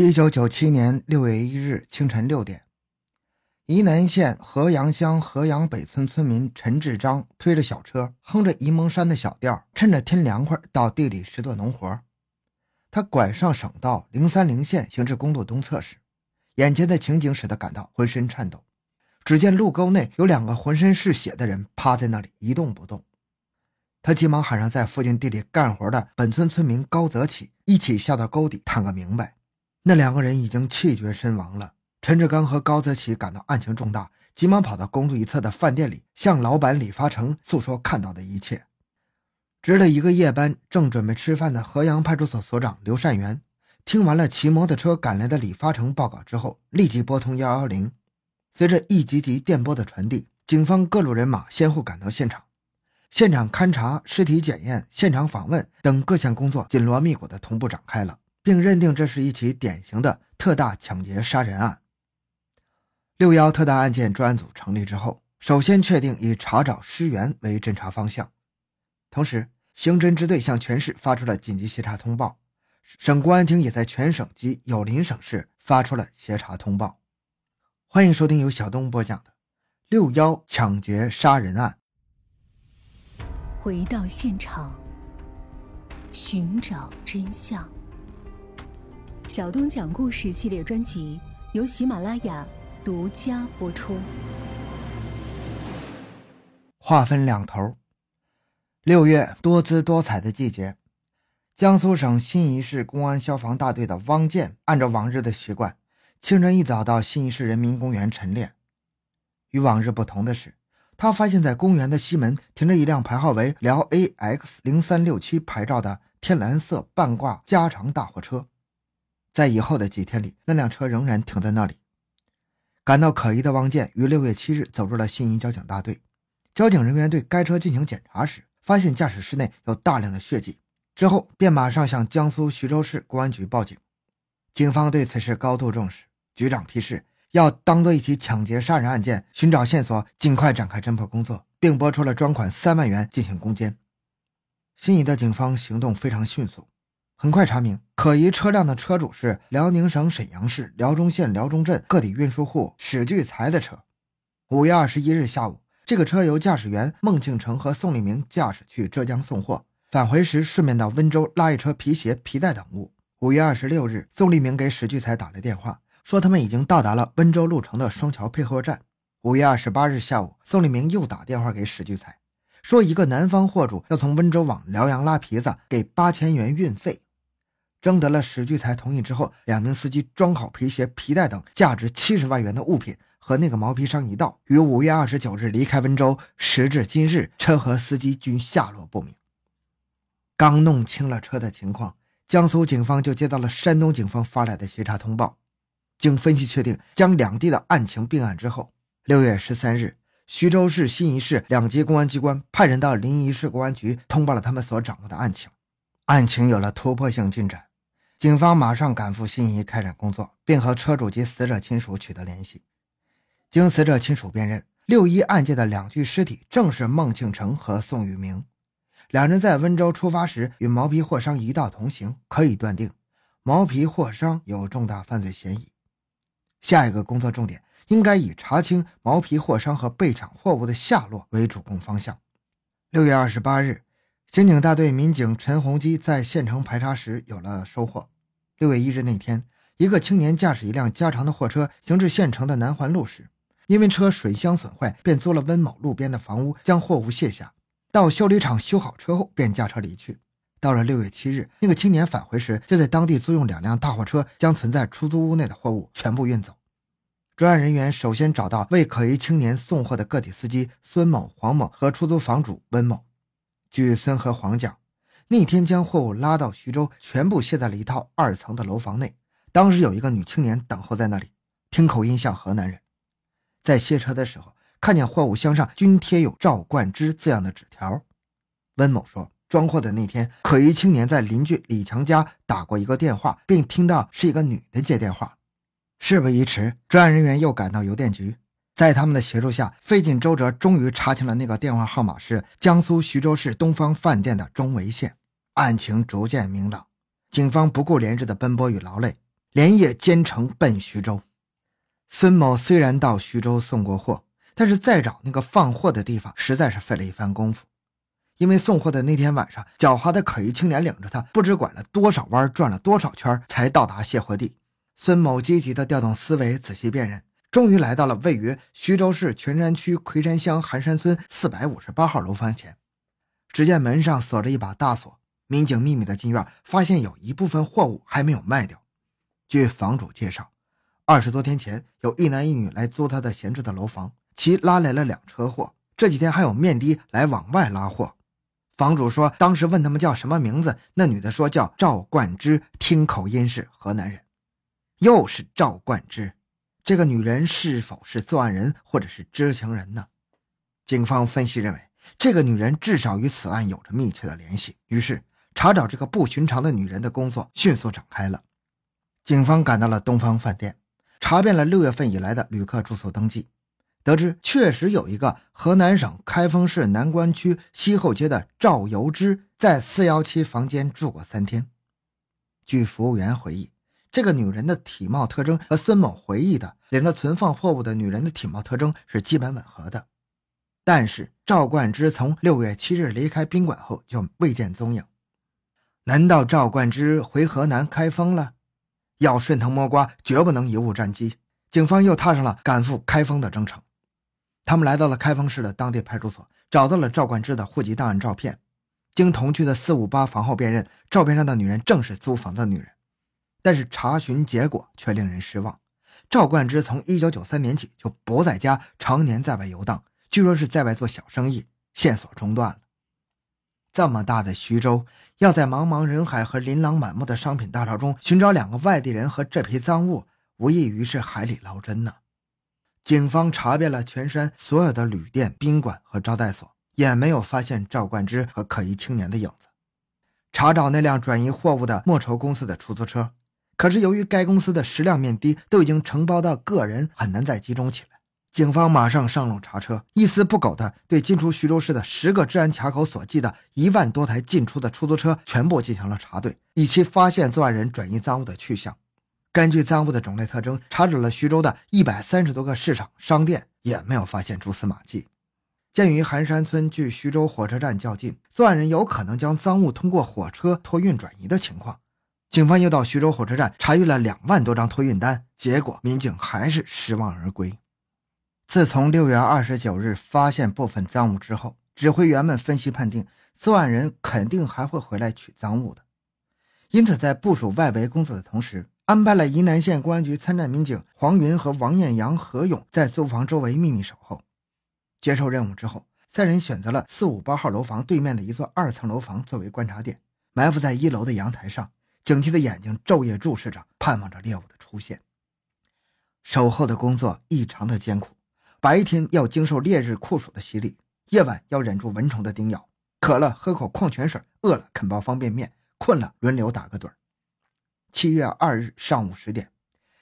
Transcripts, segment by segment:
一九九七年六月一日清晨六点，沂南县河阳乡河阳北村村民陈志章推着小车，哼着沂蒙山的小调，趁着天凉快到地里拾掇农活。他拐上省道零三零线，行至公路东侧时，眼前的情景使他感到浑身颤抖。只见路沟内有两个浑身是血的人趴在那里一动不动。他急忙喊上在附近地里干活的本村村民高泽启，一起下到沟底探个明白。那两个人已经气绝身亡了。陈志刚和高泽启感到案情重大，急忙跑到公路一侧的饭店里，向老板李发成诉说看到的一切。值了一个夜班，正准备吃饭的河阳派出所所长刘善元，听完了骑摩托车赶来的李发成报告之后，立即拨通幺幺零。随着一级级电波的传递，警方各路人马先后赶到现场，现场勘查、尸体检验、现场访问等各项工作紧锣密鼓地同步展开了。并认定这是一起典型的特大抢劫杀人案。六幺特大案件专案组成立之后，首先确定以查找尸源为侦查方向，同时刑侦支队向全市发出了紧急协查通报，省公安厅也在全省及有邻省市发出了协查通报。欢迎收听由小东播讲的《六幺抢劫杀人案》。回到现场，寻找真相。小东讲故事系列专辑由喜马拉雅独家播出。话分两头，六月多姿多彩的季节，江苏省新沂市公安消防大队的汪建按照往日的习惯，清晨一早到新沂市人民公园晨练。与往日不同的是，他发现，在公园的西门停着一辆牌号为辽 AX 零三六七牌照的天蓝色半挂加长大货车。在以后的几天里，那辆车仍然停在那里。感到可疑的汪建于六月七日走入了新沂交警大队。交警人员对该车进行检查时，发现驾驶室内有大量的血迹，之后便马上向江苏徐州市公安局报警。警方对此事高度重视，局长批示要当做一起抢劫杀人案件，寻找线索，尽快展开侦破工作，并拨出了专款三万元进行攻坚。新沂的警方行动非常迅速。很快查明，可疑车辆的车主是辽宁省沈阳市辽中县辽中镇个体运输户史聚才的车。五月二十一日下午，这个车由驾驶员孟庆成和宋立明驾驶去浙江送货，返回时顺便到温州拉一车皮鞋、皮带等物。五月二十六日，宋立明给史聚才打了电话，说他们已经到达了温州路城的双桥配货站。五月二十八日下午，宋立明又打电话给史聚才，说一个南方货主要从温州往辽阳拉皮子，给八千元运费。征得了史聚才同意之后，两名司机装好皮鞋、皮带等价值七十万元的物品，和那个毛皮商一道，于五月二十九日离开温州。时至今日，车和司机均下落不明。刚弄清了车的情况，江苏警方就接到了山东警方发来的协查通报。经分析确定，将两地的案情并案之后，六月十三日，徐州市、新沂市两级公安机关派人到临沂市公安局通报了他们所掌握的案情，案情有了突破性进展。警方马上赶赴新沂开展工作，并和车主及死者亲属取得联系。经死者亲属辨认，六一案件的两具尸体正是孟庆成和宋玉明。两人在温州出发时与毛皮货商一道同行，可以断定毛皮货商有重大犯罪嫌疑。下一个工作重点应该以查清毛皮货商和被抢货物的下落为主攻方向。六月二十八日。刑警大队民警陈洪基在县城排查时有了收获。六月一日那天，一个青年驾驶一辆加长的货车行至县城的南环路时，因为车水箱损坏，便租了温某路边的房屋将货物卸下。到修理厂修好车后，便驾车离去。到了六月七日，那个青年返回时，就在当地租用两辆大货车将存在出租屋内的货物全部运走。专案人员首先找到为可疑青年送货的个体司机孙某、黄某和出租房主温某。据孙和黄讲，那天将货物拉到徐州，全部卸在了一套二层的楼房内。当时有一个女青年等候在那里，听口音像河南人。在卸车的时候，看见货物箱上均贴有“赵冠之”字样的纸条。温某说，装货的那天，可疑青年在邻居李强家打过一个电话，并听到是一个女的接电话。事不宜迟，专案人员又赶到邮电局。在他们的协助下，费尽周折，终于查清了那个电话号码是江苏徐州市东方饭店的钟维线。案情逐渐明朗，警方不顾连日的奔波与劳累，连夜兼程奔徐州。孙某虽然到徐州送过货，但是再找那个放货的地方，实在是费了一番功夫。因为送货的那天晚上，狡猾的可疑青年领着他，不知拐了多少弯，转了多少圈，才到达卸货地。孙某积极地调动思维，仔细辨认，终于来到了位于徐州市泉山区魁山乡寒山村四百五十八号楼房前。只见门上锁着一把大锁，民警秘密的进院，发现有一部分货物还没有卖掉。据房主介绍，二十多天前有一男一女来租他的闲置的楼房，其拉来了两车货。这几天还有面的来往外拉货。房主说，当时问他们叫什么名字，那女的说叫赵冠之，听口音是河南人。又是赵冠之，这个女人是否是作案人或者是知情人呢？警方分析认为，这个女人至少与此案有着密切的联系。于是，查找这个不寻常的女人的工作迅速展开了。警方赶到了东方饭店，查遍了六月份以来的旅客住宿登记。得知确实有一个河南省开封市南关区西后街的赵由之在四幺七房间住过三天。据服务员回忆，这个女人的体貌特征和孙某回忆的领着存放货物的女人的体貌特征是基本吻合的。但是赵冠之从六月七日离开宾馆后就未见踪影，难道赵冠之回河南开封了？要顺藤摸瓜，绝不能贻误战机。警方又踏上了赶赴开封的征程。他们来到了开封市的当地派出所，找到了赵冠之的户籍档案照片。经同去的四五八房后辨认，照片上的女人正是租房的女人。但是查询结果却令人失望：赵冠之从一九九三年起就不在家，常年在外游荡，据说是在外做小生意，线索中断了。这么大的徐州，要在茫茫人海和琳琅满目的商品大潮中寻找两个外地人和这批赃物，无异于是海里捞针呢。警方查遍了全山所有的旅店、宾馆和招待所，也没有发现赵冠之和可疑青年的影子。查找那辆转移货物的莫愁公司的出租车，可是由于该公司的十辆面的都已经承包到个人，很难再集中起来。警方马上上路查车，一丝不苟地对进出徐州市的十个治安卡口所记的一万多台进出的出租车全部进行了查对，以期发现作案人转移赃物的去向。根据赃物的种类特征，查找了徐州的一百三十多个市场商店，也没有发现蛛丝马迹。鉴于寒山村距徐州火车站较近，作案人有可能将赃物通过火车托运转移的情况，警方又到徐州火车站查阅了两万多张托运单，结果民警还是失望而归。自从六月二十九日发现部分赃物之后，指挥员们分析判定，作案人肯定还会回来取赃物的，因此在部署外围工作的同时。安排了沂南县公安局参战民警黄云和王艳阳、何勇在租房周围秘密守候。接受任务之后，三人选择了四五八号楼房对面的一座二层楼房作为观察点，埋伏在一楼的阳台上，警惕的眼睛昼夜注视着，盼望着猎物的出现。守候的工作异常的艰苦，白天要经受烈日酷暑的洗礼，夜晚要忍住蚊虫的叮咬，渴了喝口矿泉水，饿了啃包方便面，困了轮流打个盹儿。七月二日上午十点，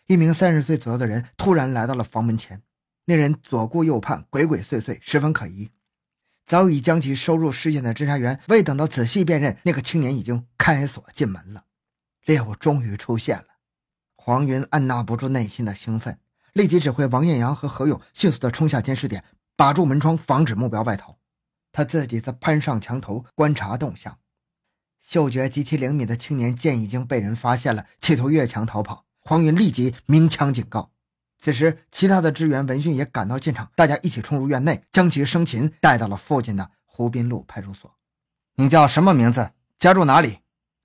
一名三十岁左右的人突然来到了房门前。那人左顾右盼，鬼鬼祟祟，十分可疑。早已将其收入视线的侦查员，未等到仔细辨认，那个青年已经开锁进门了。猎物终于出现了。黄云按捺不住内心的兴奋，立即指挥王艳阳和何勇迅速地冲下监视点，把住门窗，防止目标外逃。他自己则攀上墙头观察动向。嗅觉极其灵敏的青年见已经被人发现了，企图越墙逃跑。黄云立即鸣枪警告。此时，其他的支援闻讯也赶到现场，大家一起冲入院内，将其生擒，带到了附近的湖滨路派出所。你叫什么名字？家住哪里？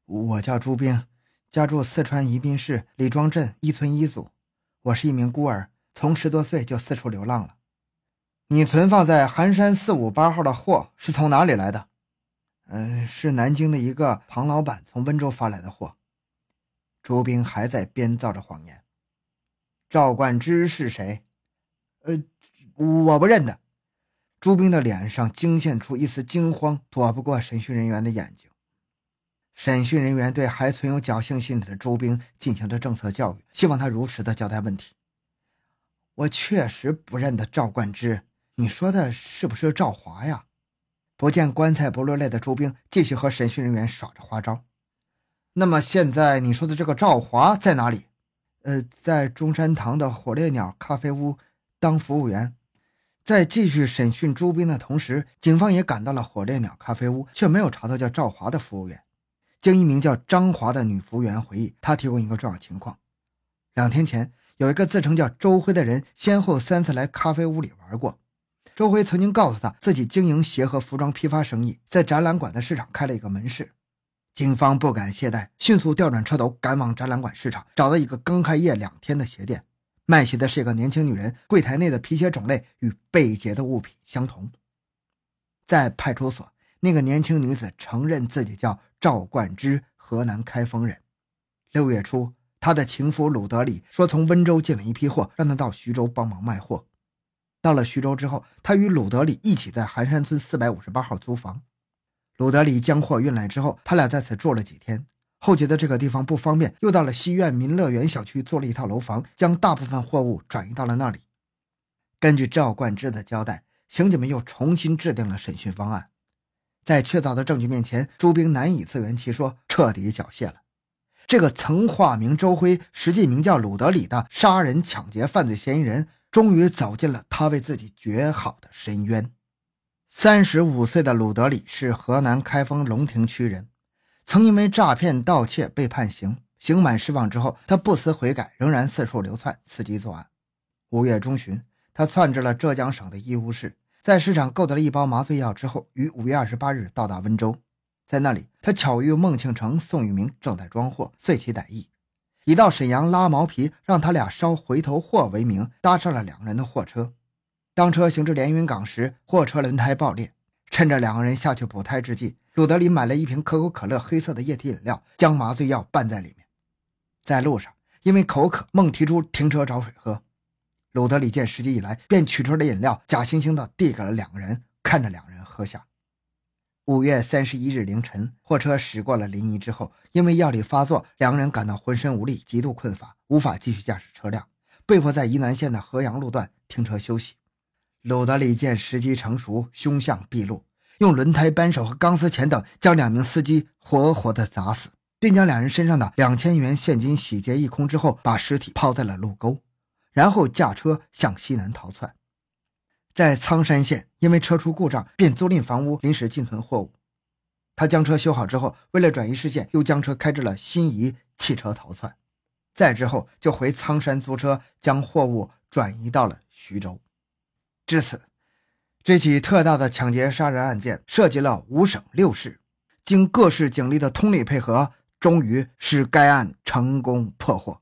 我叫朱兵，家住四川宜宾市李庄镇一村一组。我是一名孤儿，从十多岁就四处流浪了。你存放在寒山四五八号的货是从哪里来的？嗯，是南京的一个庞老板从温州发来的货。朱兵还在编造着谎言。赵冠之是谁？呃，我不认得。朱兵的脸上惊现出一丝惊慌，躲不过审讯人员的眼睛。审讯人员对还存有侥幸心理的朱兵进行着政策教育，希望他如实的交代问题。我确实不认得赵冠之，你说的是不是赵华呀？不见棺材不落泪的朱兵继续和审讯人员耍着花招。那么现在你说的这个赵华在哪里？呃，在中山堂的火烈鸟咖啡屋当服务员。在继续审讯朱斌的同时，警方也赶到了火烈鸟咖啡屋，却没有查到叫赵华的服务员。经一名叫张华的女服务员回忆，她提供一个重要情况：两天前，有一个自称叫周辉的人，先后三次来咖啡屋里玩过。周辉曾经告诉他自己经营鞋和服装批发生意，在展览馆的市场开了一个门市。警方不敢懈怠，迅速调转车头，赶往展览馆市场，找到一个刚开业两天的鞋店。卖鞋的是一个年轻女人，柜台内的皮鞋种类与被劫的物品相同。在派出所，那个年轻女子承认自己叫赵冠之，河南开封人。六月初，她的情夫鲁德里说从温州进了一批货，让她到徐州帮忙卖货。到了徐州之后，他与鲁德里一起在寒山村四百五十八号租房。鲁德里将货运来之后，他俩在此住了几天。后觉得这个地方不方便，又到了西苑民乐园小区租了一套楼房，将大部分货物转移到了那里。根据赵冠之的交代，刑警们又重新制定了审讯方案。在确凿的证据面前，朱兵难以自圆其说，彻底缴械了。这个曾化名周辉，实际名叫鲁德里的杀人抢劫犯罪嫌疑人，终于走进了他为自己掘好的深渊。三十五岁的鲁德里是河南开封龙亭区人。曾因为诈骗、盗窃被判刑，刑满释放之后，他不思悔改，仍然四处流窜，伺机作案。五月中旬，他窜至了浙江省的义乌市，在市场购得了一包麻醉药之后，于五月二十八日到达温州，在那里，他巧遇孟庆成、宋玉明正在装货，遂起歹意，以到沈阳拉毛皮，让他俩捎回头货为名，搭上了两人的货车。当车行至连云港时，货车轮胎爆裂，趁着两个人下去补胎之际。鲁德林买了一瓶可口可乐黑色的液体饮料，将麻醉药拌在里面。在路上，因为口渴，孟提出停车找水喝。鲁德里见时机已来，便取出了饮料，假惺惺地递给了两个人，看着两人喝下。五月三十一日凌晨，货车驶过了临沂之后，因为药力发作，两个人感到浑身无力，极度困乏，无法继续驾驶车辆，被迫在沂南县的河阳路段停车休息。鲁德里见时机成熟，凶相毕露。用轮胎扳手和钢丝钳等将两名司机活活的砸死，并将两人身上的两千元现金洗劫一空之后，把尸体抛在了路沟，然后驾车向西南逃窜。在苍山县，因为车出故障，便租赁房屋临时进存货物。他将车修好之后，为了转移视线，又将车开至了新沂，弃车逃窜。再之后，就回苍山租车，将货物转移到了徐州。至此。这起特大的抢劫杀人案件涉及了五省六市，经各市警力的通力配合，终于使该案成功破获。